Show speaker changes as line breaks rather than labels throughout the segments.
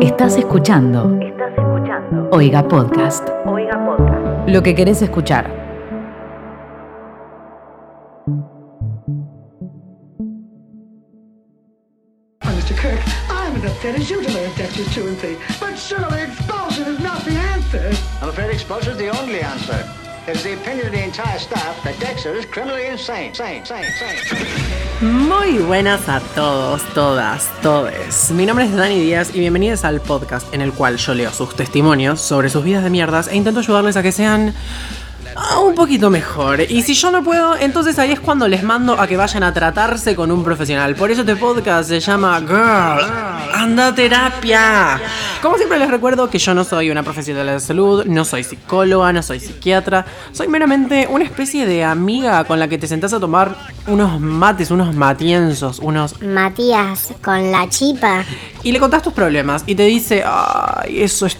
Estás escuchando.
Estás escuchando.
Oiga Podcast.
Oiga Podcast.
Lo que querés escuchar.
Mr. Kirk, I'm as upset as you to learn Dexter's 2 and 3, but surely expulsion is not the answer.
I'm afraid expulsion is the only answer. It is the opinion of the entire staff
Muy buenas a todos, todas, todes. Mi nombre es Dani Díaz y bienvenidos al podcast en el cual yo leo sus testimonios sobre sus vidas de mierdas e intento ayudarles a que sean ah, un poquito mejor. Y si yo no puedo, entonces ahí es cuando les mando a que vayan a tratarse con un profesional. Por eso este podcast se llama Girl, anda a terapia. Como siempre les recuerdo que yo no soy una profesional de la salud, no soy psicóloga, no soy psiquiatra, soy meramente una especie de amiga con la que te sentás a tomar unos mates, unos matienzos, unos
Matías con la chipa.
y le contás tus problemas y te dice, ay, eso es,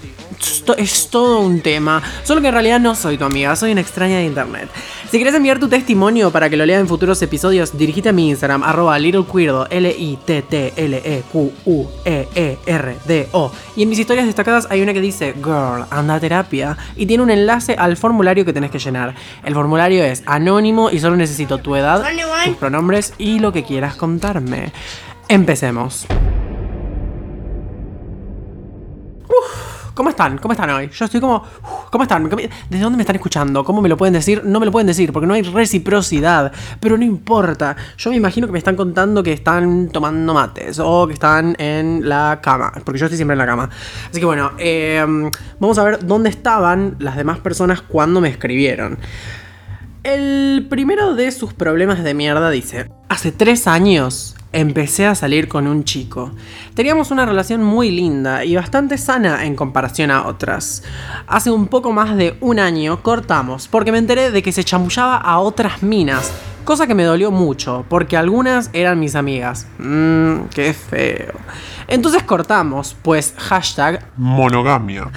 es todo un tema. Solo que en realidad no soy tu amiga, soy una extraña de internet. Si quieres enviar tu testimonio para que lo lea en futuros episodios, dirigite a mi Instagram, arroba littlequeerdo, L-I-T-T-L-E-Q-U-E-E-R-D-O. Y en mis historias destacadas hay una que dice, Girl, anda a terapia. Y tiene un enlace al formulario que tenés que llenar. El formulario es anónimo y solo necesito tu edad, tus pronombres y lo que quieras contarme. Empecemos. ¿Cómo están? ¿Cómo están hoy? Yo estoy como... uf, ¿Cómo están? ¿Desde dónde me están escuchando? ¿Cómo me lo pueden decir? No me lo pueden decir porque no hay reciprocidad. Pero no importa. Yo me imagino que me están contando que están tomando mates o que están en la cama. Porque yo estoy siempre en la cama. Así que bueno, eh, vamos a ver dónde estaban las demás personas cuando me escribieron. El primero de sus problemas de mierda dice, hace tres años empecé a salir con un chico. Teníamos una relación muy linda y bastante sana en comparación a otras. Hace un poco más de un año cortamos porque me enteré de que se chamullaba a otras minas. Cosa que me dolió mucho, porque algunas eran mis amigas. Mmm, qué feo. Entonces cortamos, pues hashtag
Monogamia.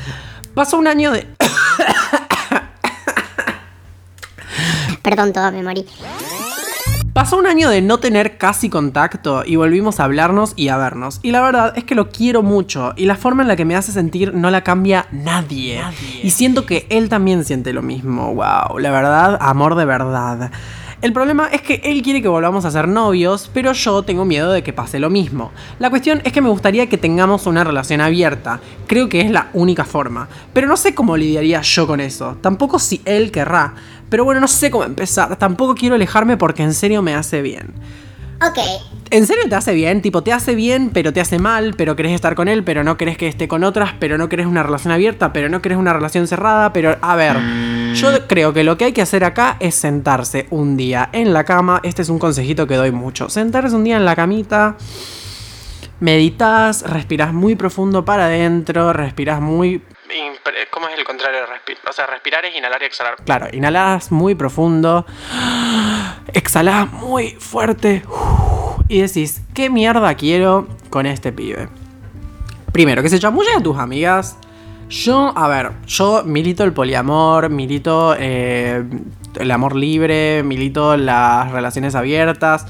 pasó un año de...
Perdón, toda me morí.
Pasó un año de no tener casi contacto y volvimos a hablarnos y a vernos. Y la verdad es que lo quiero mucho y la forma en la que me hace sentir no la cambia nadie. Y siento que él también siente lo mismo. Wow, la verdad, amor de verdad. El problema es que él quiere que volvamos a ser novios, pero yo tengo miedo de que pase lo mismo. La cuestión es que me gustaría que tengamos una relación abierta. Creo que es la única forma. Pero no sé cómo lidiaría yo con eso. Tampoco si él querrá. Pero bueno, no sé cómo empezar. Tampoco quiero alejarme porque en serio me hace bien.
Ok,
¿En serio te hace bien? Tipo, te hace bien, pero te hace mal, pero querés estar con él, pero no querés que esté con otras, pero no querés una relación abierta, pero no querés una relación cerrada, pero a ver, yo creo que lo que hay que hacer acá es sentarse un día en la cama, este es un consejito que doy mucho, sentarse un día en la camita, meditas, respirás muy profundo para adentro, respirás muy... ¿Cómo es el contrario de respirar? O sea, respirar es inhalar y exhalar. Claro, inhalás muy profundo, exhalás muy fuerte y decís, ¿qué mierda quiero con este pibe? Primero, que se chamulle a tus amigas. Yo, a ver, yo milito el poliamor, milito eh, el amor libre, milito las relaciones abiertas,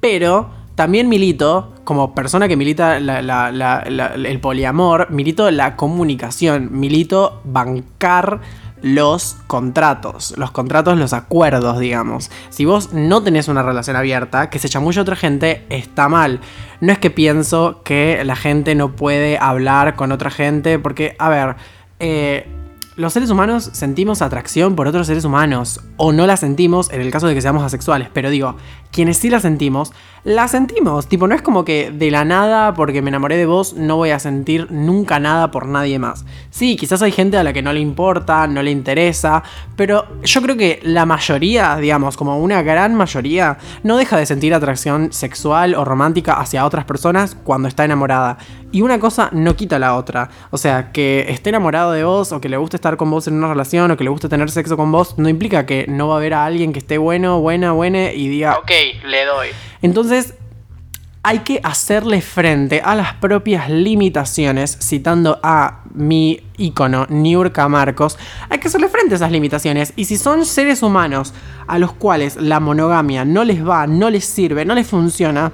pero también milito, como persona que milita el poliamor, milito la comunicación, milito bancar los contratos, los contratos, los acuerdos, digamos. Si vos no tenés una relación abierta, que se chamulle otra gente, está mal. No es que pienso que la gente no puede hablar con otra gente, porque, a ver, eh, los seres humanos sentimos atracción por otros seres humanos, o no la sentimos en el caso de que seamos asexuales, pero digo, quienes sí la sentimos, la sentimos. Tipo, no es como que de la nada, porque me enamoré de vos, no voy a sentir nunca nada por nadie más. Sí, quizás hay gente a la que no le importa, no le interesa, pero yo creo que la mayoría, digamos, como una gran mayoría, no deja de sentir atracción sexual o romántica hacia otras personas cuando está enamorada. Y una cosa no quita la otra. O sea, que esté enamorado de vos o que le guste estar con vos en una relación o que le guste tener sexo con vos, no implica que no va a haber a alguien que esté bueno, buena, buena y diga, ok, le doy. Entonces, hay que hacerle frente a las propias limitaciones, citando a mi ícono, Niurka Marcos, hay que hacerle frente a esas limitaciones. Y si son seres humanos a los cuales la monogamia no les va, no les sirve, no les funciona,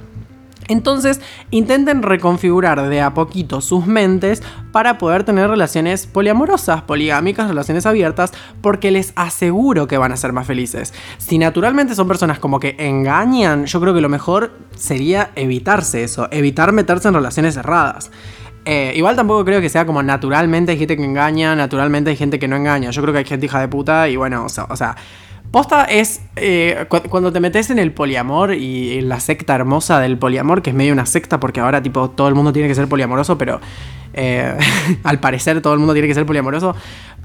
Entonces, intenten reconfigurar de a poquito sus mentes para poder tener relaciones poliamorosas, poligámicas, relaciones abiertas, porque les aseguro que van a ser más felices. Si naturalmente son personas como que engañan, yo creo que lo mejor sería evitarse eso, evitar meterse en relaciones cerradas. Eh, igual tampoco creo que sea como naturalmente hay gente que engaña, naturalmente hay gente que no engaña. Yo creo que hay gente hija de puta y bueno, o sea, o sea Posta es eh, cu- cuando te metes en el poliamor y en la secta hermosa del poliamor, que es medio una secta porque ahora tipo todo el mundo tiene que ser poliamoroso, pero eh, al parecer todo el mundo tiene que ser poliamoroso.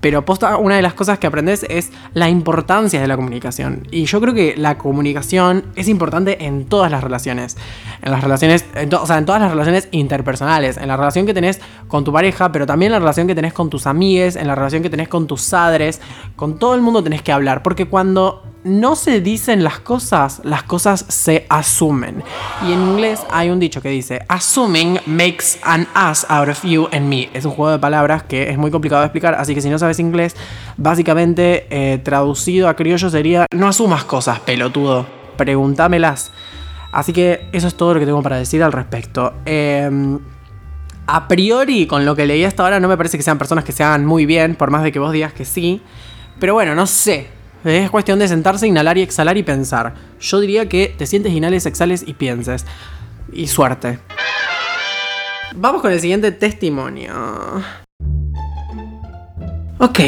Pero posta, una de las cosas que aprendes es la importancia de la comunicación. Y yo creo que la comunicación es importante en todas las relaciones. En las relaciones, en o sea, en todas las relaciones interpersonales. En la relación que tenés con tu pareja, pero también en la relación que tenés con tus amigues, en la relación que tenés con tus padres. Con todo el mundo tenés que hablar. Porque cuando no se dicen las cosas, las cosas se asumen. Y en inglés hay un dicho que dice, assuming makes an ass out of you and me. Es un juego de palabras que es muy complicado de explicar, así que si no sabes inglés, básicamente eh, traducido a criollo sería, no asumas cosas, pelotudo, pregúntamelas. Así que eso es todo lo que tengo para decir al respecto. Em, a priori, con lo que leí hasta ahora, no me parece que sean personas que se hagan muy bien, por más de que vos digas que sí. Pero bueno, no sé. Es cuestión de sentarse, inhalar y exhalar y pensar. Yo diría que te sientes, inhales, exhales y pienses. Y suerte. Vamos con el siguiente testimonio. Ok.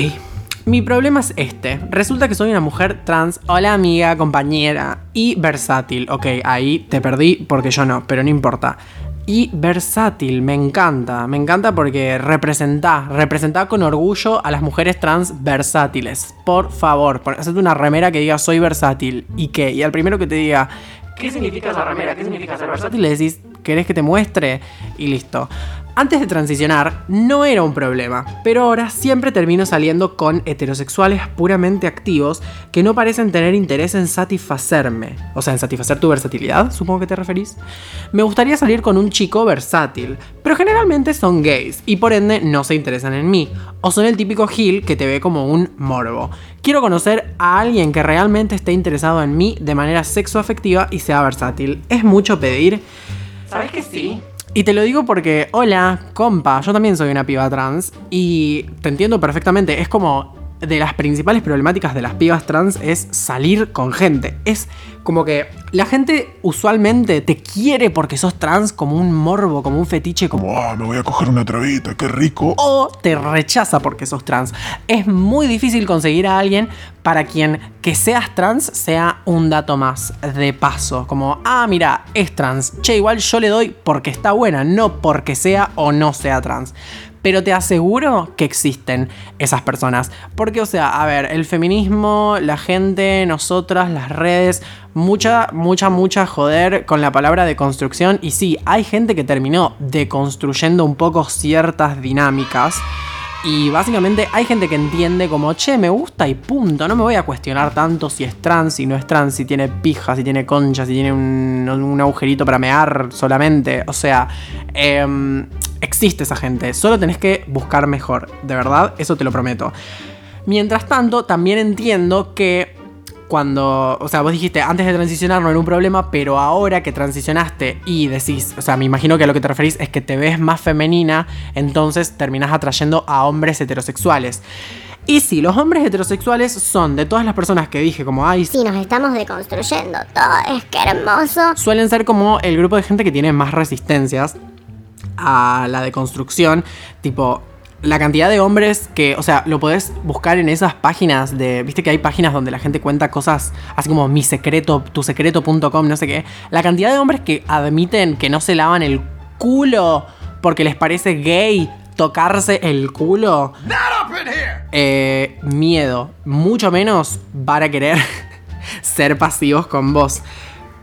Mi problema es este. Resulta que soy una mujer trans, hola amiga, compañera, y versátil. Ok, ahí te perdí porque yo no, pero no importa. Y versátil, me encanta, me encanta porque representa, representa con orgullo a las mujeres trans versátiles. Por favor, hacete una remera que diga soy versátil. ¿Y qué? Y al primero que te diga, ¿qué significa esa remera? ¿Qué significa ser versátil? Le decís, ¿querés que te muestre? Y listo. Antes de transicionar, no era un problema, pero ahora siempre termino saliendo con heterosexuales puramente activos que no parecen tener interés en satisfacerme. O sea, en satisfacer tu versatilidad, supongo que te referís. Me gustaría salir con un chico versátil, pero generalmente son gays y por ende no se interesan en mí. O son el típico Gil que te ve como un morbo. Quiero conocer a alguien que realmente esté interesado en mí de manera sexoafectiva y sea versátil. ¿Es mucho pedir? ¿Sabes que sí? Y te lo digo porque, hola, compa, yo también soy una piba trans y te entiendo perfectamente. Es como de las principales problemáticas de las pibas trans es salir con gente. Es como que la gente usualmente te quiere porque sos trans como un morbo, como un fetiche, como
ah, me voy a coger una trabita, qué rico.
o te rechaza porque sos trans. Es muy difícil conseguir a alguien para quien que seas trans sea un dato más de paso. Como, ah, mira, es trans. Che, igual yo le doy porque está buena, no porque sea o no sea trans. Pero te aseguro que existen esas personas. Porque, o sea, a ver, el feminismo, la gente, nosotras, las redes, mucha, mucha, mucha joder con la palabra de construcción. Y sí, hay gente que terminó deconstruyendo un poco ciertas dinámicas. Y básicamente hay gente que entiende como, che, me gusta y punto. No me voy a cuestionar tanto si es trans, si no es trans, si tiene pija, si tiene concha, si tiene un, un agujerito para mear solamente. O sea, em, existe esa gente. Solo tenés que buscar mejor. De verdad, eso te lo prometo. Mientras tanto, también entiendo que cuando, o sea, vos dijiste antes de transicionar no era un problema, pero ahora que transicionaste y decís, o sea, me imagino que a lo que te referís es que te ves más femenina, entonces terminás atrayendo a hombres heterosexuales. Y sí, los hombres heterosexuales son de todas las personas que dije, como, ay,
Sí, nos estamos deconstruyendo todo. Es que hermoso.
suelen ser como el grupo de gente que tiene más resistencias a la deconstrucción. Tipo, la cantidad de hombres que, o sea, lo podés buscar en esas páginas de, viste que hay páginas donde la gente cuenta cosas así como mi secreto, tu secreto.com, no sé qué. La cantidad de hombres que admiten que no se lavan el culo porque les parece gay tocarse el culo. Eh, miedo. Mucho menos van a querer ser pasivos con vos.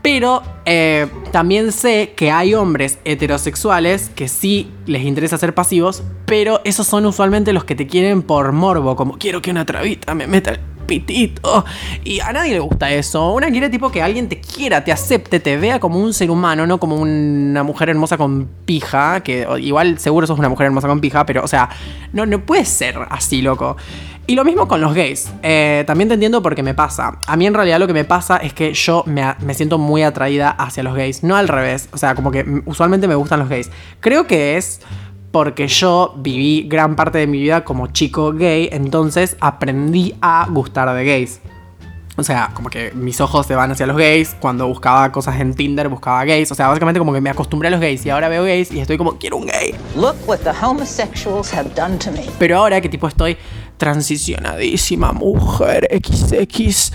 Pero eh, también sé que hay hombres heterosexuales que sí les interesa ser pasivos, pero esos son usualmente los que te quieren por morbo, como quiero que una trabita me meta el pitito. Y a nadie le gusta eso. Una quiere tipo que alguien te quiera, te acepte, te vea como un ser humano, no como una mujer hermosa con pija, que igual seguro sos una mujer hermosa con pija, pero o sea, no, no puede ser así, loco. Y lo mismo con los gays. Eh, también te entiendo porque me pasa. A mí en realidad lo que me pasa es que yo me, me siento muy atraída hacia los gays. No al revés. O sea, como que usualmente me gustan los gays. Creo que es porque yo viví gran parte de mi vida como chico gay. Entonces aprendí a gustar de gays. O sea, como que mis ojos se van hacia los gays. Cuando buscaba cosas en Tinder, buscaba gays. O sea, básicamente como que me acostumbré a los gays. Y ahora veo gays y estoy como, quiero un gay.
Look what the homosexuals have done to me.
Pero ahora que tipo estoy transicionadísima, mujer, XX,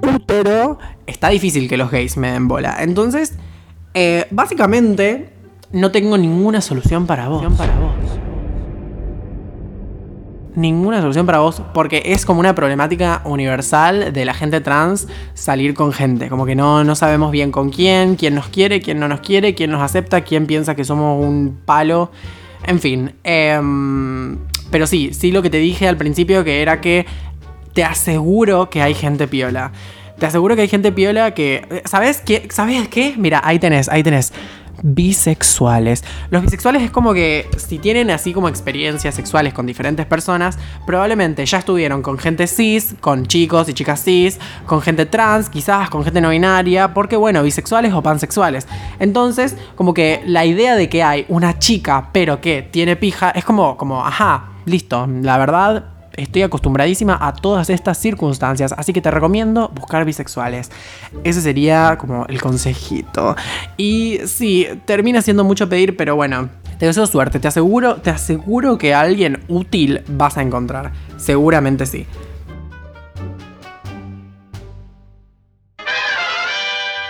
útero, está difícil que los gays me den bola. Entonces, eh, básicamente, no tengo ninguna solución para vos. para vos. Ninguna solución para vos, porque es como una problemática universal de la gente trans salir con gente. Como que no, no sabemos bien con quién, quién nos quiere, quién no nos quiere, quién nos acepta, quién piensa que somos un palo. En fin. em, pero sí, sí lo que te dije al principio, que era que te aseguro que hay gente piola. Te aseguro que hay gente piola que. ¿Sabes qué? ¿Sabes qué? Mira, ahí tenés, ahí tenés. Bisexuales. Los bisexuales es como que si tienen así como experiencias sexuales con diferentes personas, probablemente ya estuvieron con gente cis, con chicos y chicas cis, con gente trans, quizás con gente no binaria, porque bueno, bisexuales o pansexuales. Entonces, como que la idea de que hay una chica pero que tiene pija es como, como, ajá, listo, la verdad estoy acostumbradísima a todas estas circunstancias, así que te recomiendo buscar bisexuales. Ese sería como el consejito. Y sí, termina siendo mucho pedir, pero bueno, te deseo suerte, te aseguro, te aseguro que a alguien útil vas a encontrar. Seguramente sí.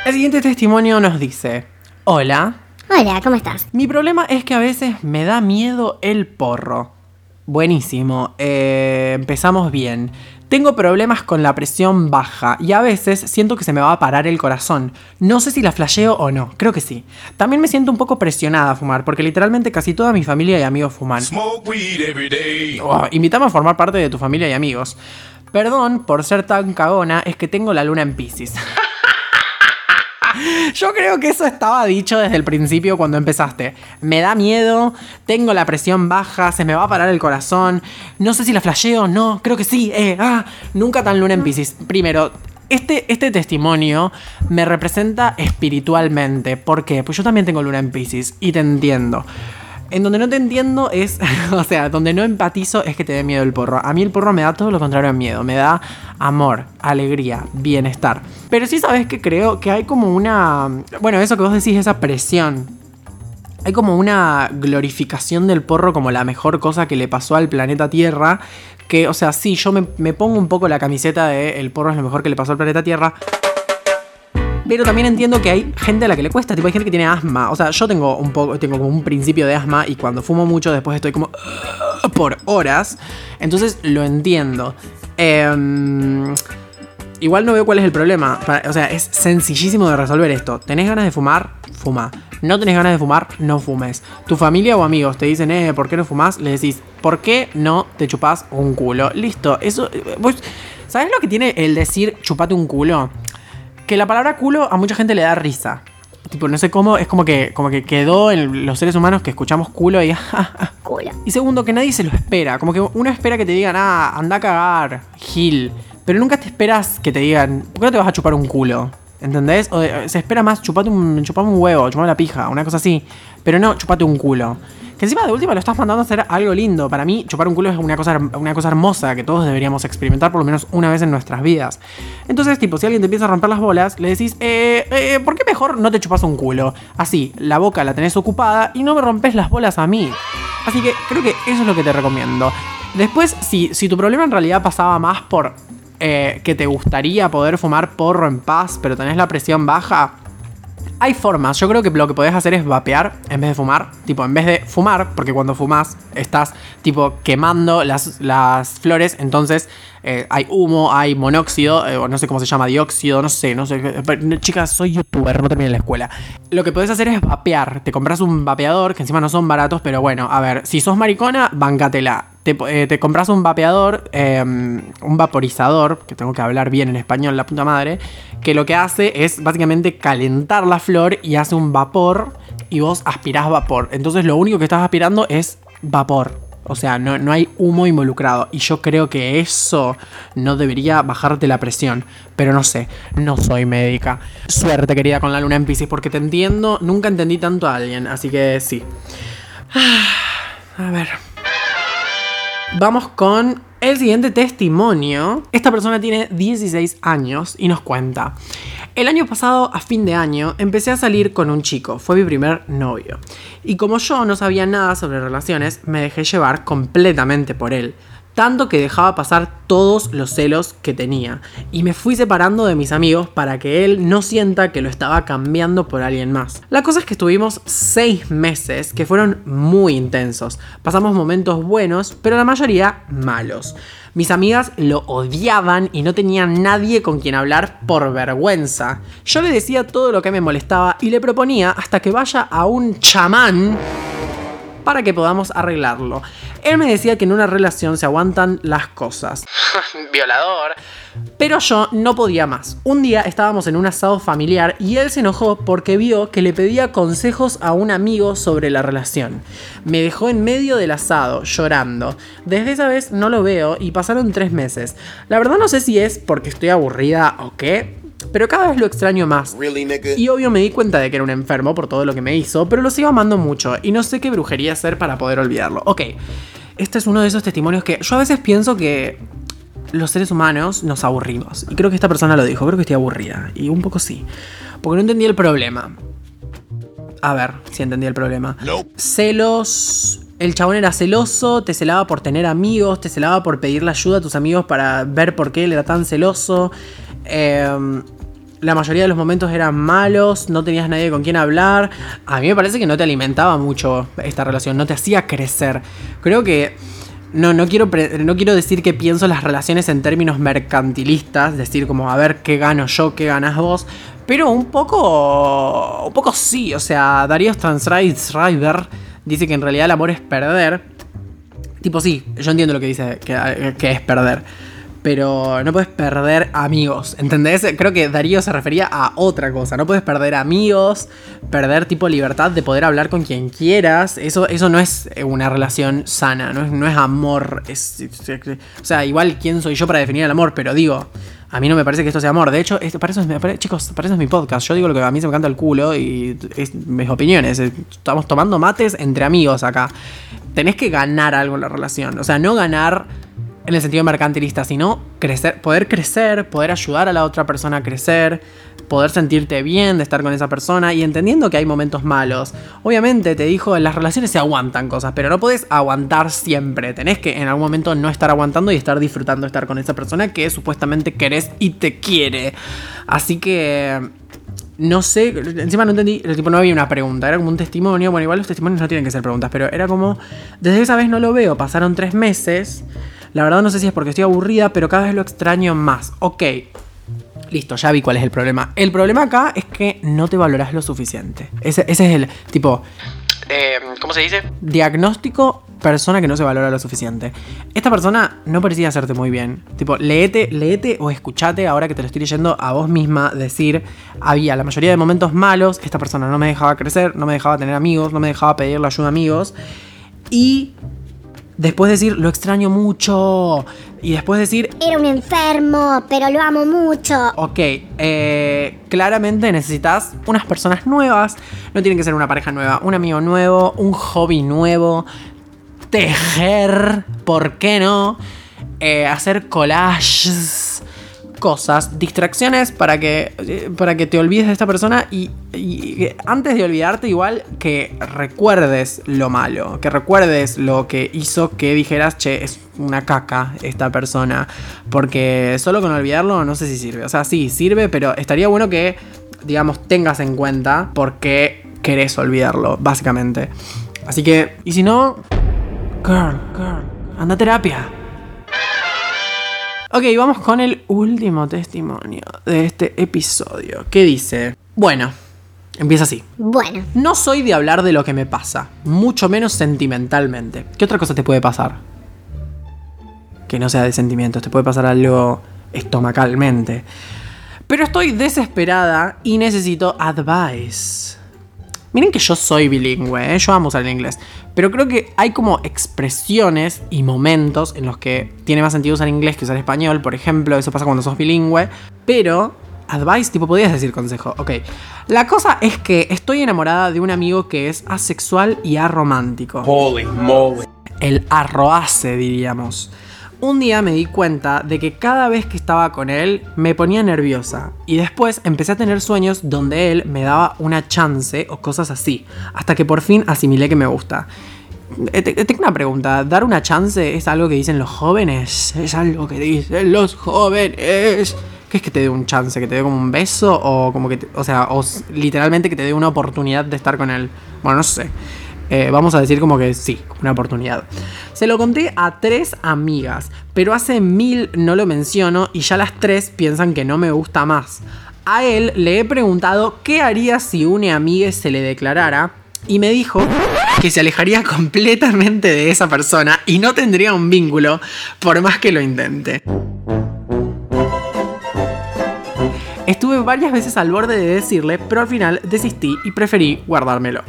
El siguiente testimonio nos dice, hola,
Hola, ¿cómo estás?
mi problema es que a veces me da miedo el porro. Buenísimo, eh, empezamos bien. Tengo problemas con la presión baja y a veces siento que se me va a parar el corazón. No sé si la flasheo o no, creo que sí. También me siento un poco presionada a fumar porque literalmente casi toda mi familia y amigos fuman.
Smoke weed every day.
Oh, invítame a formar parte de tu familia y amigos. Perdón por ser tan cagona, es que tengo la luna en Pisces. Yo creo que eso estaba dicho desde el principio cuando empezaste. Me da miedo, tengo la presión baja, se me va a parar el corazón. No sé si la flasheo, no, creo que sí. Eh, ah, nunca tan luna en Pisces. Primero, este, este testimonio me representa espiritualmente. ¿Por qué? Pues yo también tengo luna en Pisces y te entiendo. En donde no te entiendo es, o sea, donde no empatizo es que te dé miedo el porro. A mí el porro me da todo lo contrario a miedo, me da amor, alegría, bienestar. Pero sí sabes que creo que hay como una, bueno, eso que vos decís, esa presión. Hay como una glorificación del porro como la mejor cosa que le pasó al planeta Tierra. Que, o sea, sí, yo me, me pongo un poco la camiseta de el porro es lo mejor que le pasó al planeta Tierra. Pero también entiendo que hay gente a la que le cuesta, tipo hay gente que tiene asma. O sea, yo tengo un poco, tengo como un principio de asma y cuando fumo mucho después estoy como "Ugh", por horas. Entonces lo entiendo. Em, igual no veo cuál es el problema. O sea, es sencillísimo de resolver esto. ¿Tenés ganas de fumar? Fuma. No tenés ganas de fumar, no fumes. Tu familia o amigos te dicen, eh, ¿por qué no fumas? Le decís, ¿por qué no te chupás un culo? Listo. Eso. eh, ¿Sabes lo que tiene el decir chupate un culo? Que la palabra culo a mucha gente le da risa. Tipo, no sé cómo, es como que, como que quedó en los seres humanos que escuchamos culo y...
Culo.
y segundo, que nadie se lo espera. Como que uno espera que te digan, ah, anda a cagar, gil. Pero nunca te esperas que te digan, ¿por qué no te vas a chupar un culo? ¿Entendés? O eh, se espera más, chupate un, chupame un huevo, chupame la pija, una cosa así. Pero no, chupate un culo. Que encima de última lo estás mandando a hacer algo lindo. Para mí, chupar un culo es una cosa, una cosa hermosa que todos deberíamos experimentar por lo menos una vez en nuestras vidas. Entonces, tipo, si alguien te empieza a romper las bolas, le decís, eh, eh, ¿por qué mejor no te chupas un culo? Así, la boca la tenés ocupada y no me rompes las bolas a mí. Así que creo que eso es lo que te recomiendo. Después, si, si tu problema en realidad pasaba más por eh, que te gustaría poder fumar porro en paz, pero tenés la presión baja, hay formas. Yo creo que lo que podés hacer es vapear en vez de fumar. Tipo, en vez de fumar, porque cuando fumas estás, tipo, quemando las, las flores. Entonces eh, hay humo, hay monóxido, eh, no sé cómo se llama, dióxido, no sé, no sé. Chicas, soy youtuber, no terminé la escuela. Lo que podés hacer es vapear. Te compras un vapeador, que encima no son baratos, pero bueno, a ver, si sos maricona, bancatela. Te, eh, te compras un vapeador, eh, un vaporizador, que tengo que hablar bien en español, la puta madre, que lo que hace es básicamente calentar la flor y hace un vapor y vos aspirás vapor. Entonces lo único que estás aspirando es vapor. O sea, no, no hay humo involucrado. Y yo creo que eso no debería bajarte la presión. Pero no sé, no soy médica. Suerte, querida, con la luna en Pisces, porque te entiendo. Nunca entendí tanto a alguien, así que sí. A ver. Vamos con el siguiente testimonio. Esta persona tiene 16 años y nos cuenta. El año pasado, a fin de año, empecé a salir con un chico. Fue mi primer novio. Y como yo no sabía nada sobre relaciones, me dejé llevar completamente por él. Tanto que dejaba pasar todos los celos que tenía. Y me fui separando de mis amigos para que él no sienta que lo estaba cambiando por alguien más. La cosa es que estuvimos seis meses que fueron muy intensos. Pasamos momentos buenos, pero la mayoría malos. Mis amigas lo odiaban y no tenían nadie con quien hablar por vergüenza. Yo le decía todo lo que me molestaba y le proponía hasta que vaya a un chamán para que podamos arreglarlo. Él me decía que en una relación se aguantan las cosas. Violador. Pero yo no podía más. Un día estábamos en un asado familiar y él se enojó porque vio que le pedía consejos a un amigo sobre la relación. Me dejó en medio del asado, llorando. Desde esa vez no lo veo y pasaron tres meses. La verdad no sé si es porque estoy aburrida o qué, pero cada vez lo extraño más. Y obvio me di cuenta de que era un enfermo por todo lo que me hizo, pero lo sigo amando mucho y no sé qué brujería hacer para poder olvidarlo. Ok, este es uno de esos testimonios que yo a veces pienso que los seres humanos nos aburrimos. Y creo que esta persona lo dijo, creo que estoy aburrida. Y un poco sí. Porque no entendí el problema. A ver si entendí el problema. Celos. El chabón era celoso, te celaba por tener amigos, te celaba por pedirle ayuda a tus amigos para ver por qué él era tan celoso. Em, la mayoría de los momentos eran malos, no tenías nadie con quien hablar. A mí me parece que no te alimentaba mucho esta relación, no te hacía crecer. Creo que no, no quiero, no quiero decir que pienso las relaciones en términos mercantilistas, decir como a ver qué gano yo, qué ganas vos, pero un poco, un poco sí, o sea, Darío Stanzreiber dice que en realidad el amor es perder. Tipo sí, yo entiendo lo que dice que es perder. Pero no puedes perder amigos, ¿entendés? Creo que Darío se refería a otra cosa. No puedes perder amigos, perder tipo libertad de poder hablar con quien quieras. Eso, eso no es una relación sana, no es, no es amor. Es, o sea, igual quién soy yo para definir el amor, pero digo, a mí no me parece que esto sea amor. De hecho, esto, para chicos, para eso es mi podcast. Yo digo lo que a mí se me canta el culo y mis opiniones. Estamos tomando mates entre amigos acá. Tenés que ganar algo en la relación. O sea, no ganar en el sentido mercantilista, sino crecer, poder crecer, poder ayudar a la otra persona a crecer, poder sentirte bien de estar con esa persona y entendiendo que hay momentos malos. Obviamente te dijo, en las relaciones se aguantan cosas, pero no puedes aguantar siempre. Tenés que en algún momento no estar aguantando y estar disfrutando de estar con esa persona que supuestamente querés y te quiere. Así que no sé, encima no entendí, tipo no había una pregunta, era como un testimonio, bueno, igual los testimonios no tienen que ser preguntas, pero era como, desde esa vez no lo veo, pasaron tres meses, la verdad no sé si es porque estoy aburrida, pero cada vez lo extraño más, ok, listo, ya vi cuál es el problema. El problema acá es que no te valorás lo suficiente, ese, ese es el tipo, eh, ¿cómo se dice? Diagnóstico persona que no se valora lo suficiente. Esta persona no parecía hacerte muy bien. Tipo, leete, leete o escuchate ahora que te lo estoy leyendo a vos misma decir, había la mayoría de momentos malos, esta persona no me dejaba crecer, no me dejaba tener amigos, no me dejaba pedirle ayuda a amigos. Y después decir, lo extraño mucho. Y después decir,
Era un enfermo, pero lo amo mucho.
Ok, eh, claramente necesitas unas personas nuevas. No tienen que ser una pareja nueva, un amigo nuevo, un hobby nuevo. Tejer, ¿por qué no? Eh, hacer collages, cosas, distracciones para que, eh, para que te olvides de esta persona y, antes de olvidarte igual que recuerdes lo malo, que recuerdes lo que hizo que dijeras, che, es una caca esta persona, porque solo con olvidarlo no sé si sirve, o sea, sí, sirve, pero estaría bueno que, digamos, tengas en cuenta por qué querés olvidarlo, básicamente. Así que, y si no, girl, girl, anda a terapia. Ok, vamos con el último testimonio de este episodio. ¿Qué dice? Bueno, empieza así.
Bueno,
No soy de hablar de lo que me pasa, mucho menos sentimentalmente. ¿Qué otra cosa te puede pasar? Que no sea de sentimientos, te puede pasar algo estomacalmente. Pero estoy desesperada y necesito advice. Miren que yo soy bilingüe, ¿eh? yo amo usar el inglés. Pero creo que hay como expresiones y momentos en los que tiene más sentido usar inglés que usar español. Por ejemplo, eso pasa cuando sos bilingüe. Pero, advice, tipo, podías decir consejo. Ok. La cosa es que estoy enamorada de un amigo que es asexual y aromántico.
Holy moly.
El arroace, diríamos. Un día me di cuenta de que cada vez que estaba con él me ponía nerviosa y después empecé a tener sueños donde él me daba una chance o cosas así, hasta que por fin asimilé que me gusta. Eh, te- Tengo una pregunta, ¿dar una chance es algo que dicen los jóvenes? ¿Es algo que dicen los jóvenes? ¿Qué es que te dé un chance? ¿Que te dé como un beso? O como que, te- o sea, o literalmente que te dé una oportunidad de estar con él. Bueno, no sé. Eh, vamos a decir como que sí, una oportunidad. Se lo conté a tres amigas, pero hace mil no lo menciono y ya las tres piensan que no me gusta más. A él le he preguntado qué haría si una amiga se le declarara y me dijo que se alejaría completamente de esa persona y no tendría un vínculo por más que lo intente. Estuve varias veces al borde de decirle, pero al final desistí y preferí guardármelo.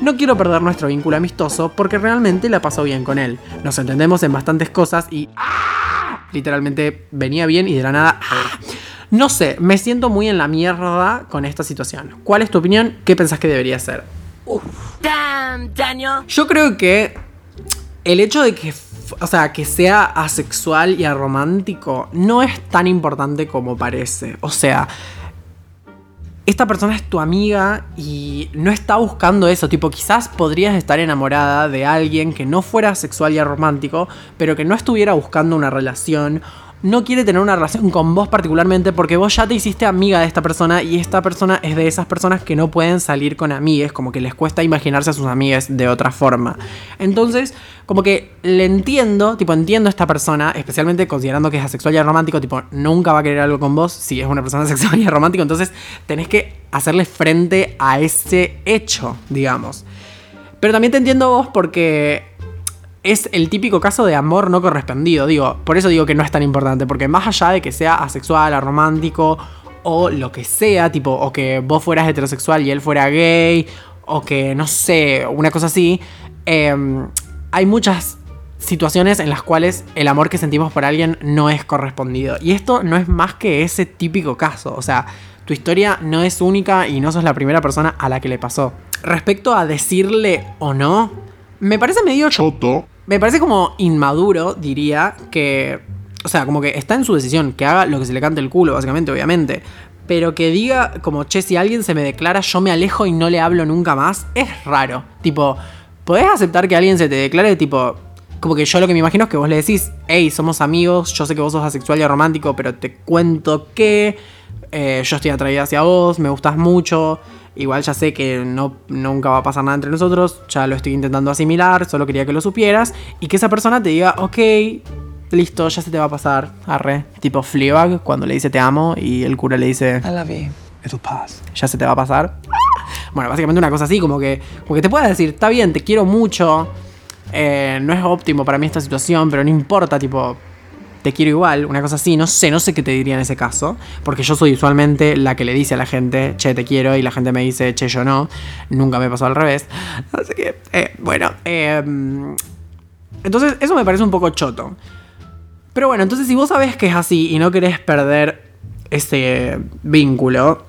No quiero perder nuestro vínculo amistoso porque realmente la paso bien con él. Nos entendemos en bastantes cosas y... ¡ah! Literalmente venía bien y de la nada... ¡ah! No sé, me siento muy en la mierda con esta situación. ¿Cuál es tu opinión? ¿Qué pensás que debería ser? Yo creo que el hecho de que, o sea, que sea asexual y aromántico no es tan importante como parece. O sea, esta persona es tu amiga y no está buscando eso. Tipo, quizás podrías estar enamorada de alguien que no fuera sexual y romántico, pero que no estuviera buscando una relación. No quiere tener una relación con vos particularmente porque vos ya te hiciste amiga de esta persona y esta persona es de esas personas que no pueden salir con amigues, como que les cuesta imaginarse a sus amigues de otra forma. Entonces, como que le entiendo, tipo, entiendo a esta persona, especialmente considerando que es asexual y romántico, tipo, nunca va a querer algo con vos si es una persona sexual y romántico, entonces tenés que hacerle frente a ese hecho, digamos. Pero también te entiendo vos porque es el típico caso de amor no correspondido. Digo, por eso digo que no es tan importante, porque más allá de que sea asexual, aromántico o lo que sea, tipo, o que vos fueras heterosexual y él fuera gay, o que no sé, una cosa así, em, hay muchas situaciones en las cuales el amor que sentimos por alguien no es correspondido. Y esto no es más que ese típico caso. O sea, tu historia no es única y no sos la primera persona a la que le pasó. Respecto a decirle o no, me parece medio choto. Me parece como inmaduro, diría, que... O sea, como que está en su decisión, que haga lo que se le cante el culo, básicamente, obviamente. Pero que diga, como, che, si alguien se me declara, yo me alejo y no le hablo nunca más, es raro. Tipo, ¿podés aceptar que alguien se te declare, tipo, como que yo lo que me imagino es que vos le decís, hey, somos amigos, yo sé que vos sos asexual y romántico, pero te cuento que eh, yo estoy atraída hacia vos, me gustas mucho, igual ya sé que no, nunca va a pasar nada entre nosotros, ya lo estoy intentando asimilar, solo quería que lo supieras, y que esa persona te diga, ok, listo, ya se te va a pasar, arre, tipo Fleabag, cuando le dice te amo, y el cura le dice,
I love you. It'll pass.
ya se te va a pasar. Bueno, básicamente una cosa así, como que, como que te pueda decir, está bien, te quiero mucho, eh, no es óptimo para mí esta situación, pero no importa, tipo, te quiero igual, una cosa así, no sé, no sé qué te diría en ese caso, porque yo soy usualmente la que le dice a la gente, che, te quiero, y la gente me dice, che, yo no, nunca me pasó al revés, así que, eh, bueno, eh, entonces eso me parece un poco choto. Pero bueno, entonces si vos sabés que es así y no querés perder ese vínculo,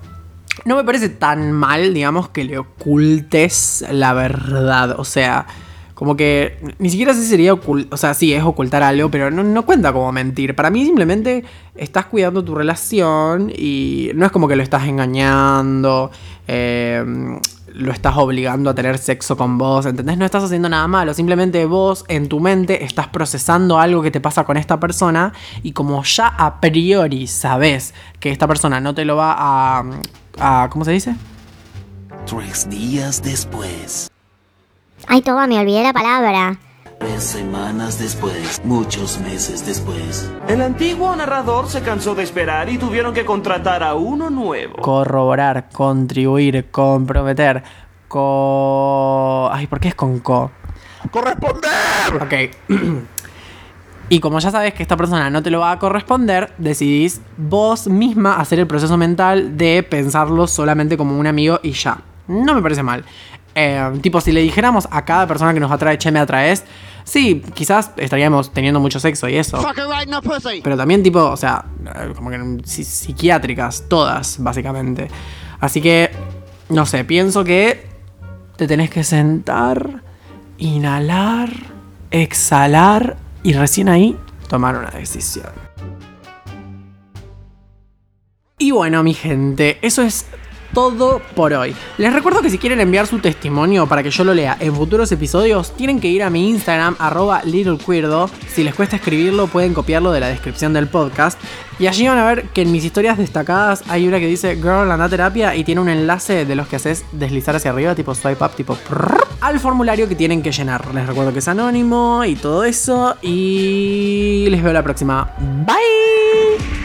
no me parece tan mal, digamos, que le ocultes la verdad. O sea, como que ni siquiera sé sería ocultar, o sea, sí, es ocultar algo, pero no, no cuenta como mentir. Para mí simplemente estás cuidando tu relación y no es como que lo estás engañando, eh, lo estás obligando a tener sexo con vos, ¿entendés? No estás haciendo nada malo, simplemente vos en tu mente estás procesando algo que te pasa con esta persona y como ya a priori sabes que esta persona no te lo va a... a ¿Cómo se dice?
Tres días después,
Ay, Toba, me olvidé la palabra.
tres semanas después, muchos meses después.
El antiguo narrador se cansó de esperar y tuvieron que contratar a uno nuevo.
Corroborar, contribuir, comprometer, co... Ay, ¿por qué es con co?
¡Corresponder!
Ok. y como ya sabes que esta persona no te lo va a corresponder, decidís vos misma hacer el proceso mental de pensarlo solamente como un amigo y ya. no me parece mal. Eh, tipo, si le dijéramos a cada persona que nos atrae, che, me atraes, sí, quizás estaríamos teniendo mucho sexo y eso. Pero también, tipo, o sea, eh, como que psi- psiquiátricas, todas, básicamente. Así que, no sé, pienso que te tenés que sentar, inhalar, exhalar y recién ahí tomar una decisión. Y bueno, mi gente, eso es todo por hoy. Les recuerdo que si quieren enviar su testimonio para que yo lo lea en futuros episodios, tienen que ir a mi Instagram, arroba littlequeerdo. Si les cuesta escribirlo, pueden copiarlo de la descripción del podcast. Y allí van a ver que en mis historias destacadas hay una que dice Girl anda terapia y tiene un enlace de los que haces deslizar hacia arriba, tipo swipe up, tipo al formulario que tienen que llenar. Les recuerdo que es anónimo y todo eso. Y les veo la próxima. Bye.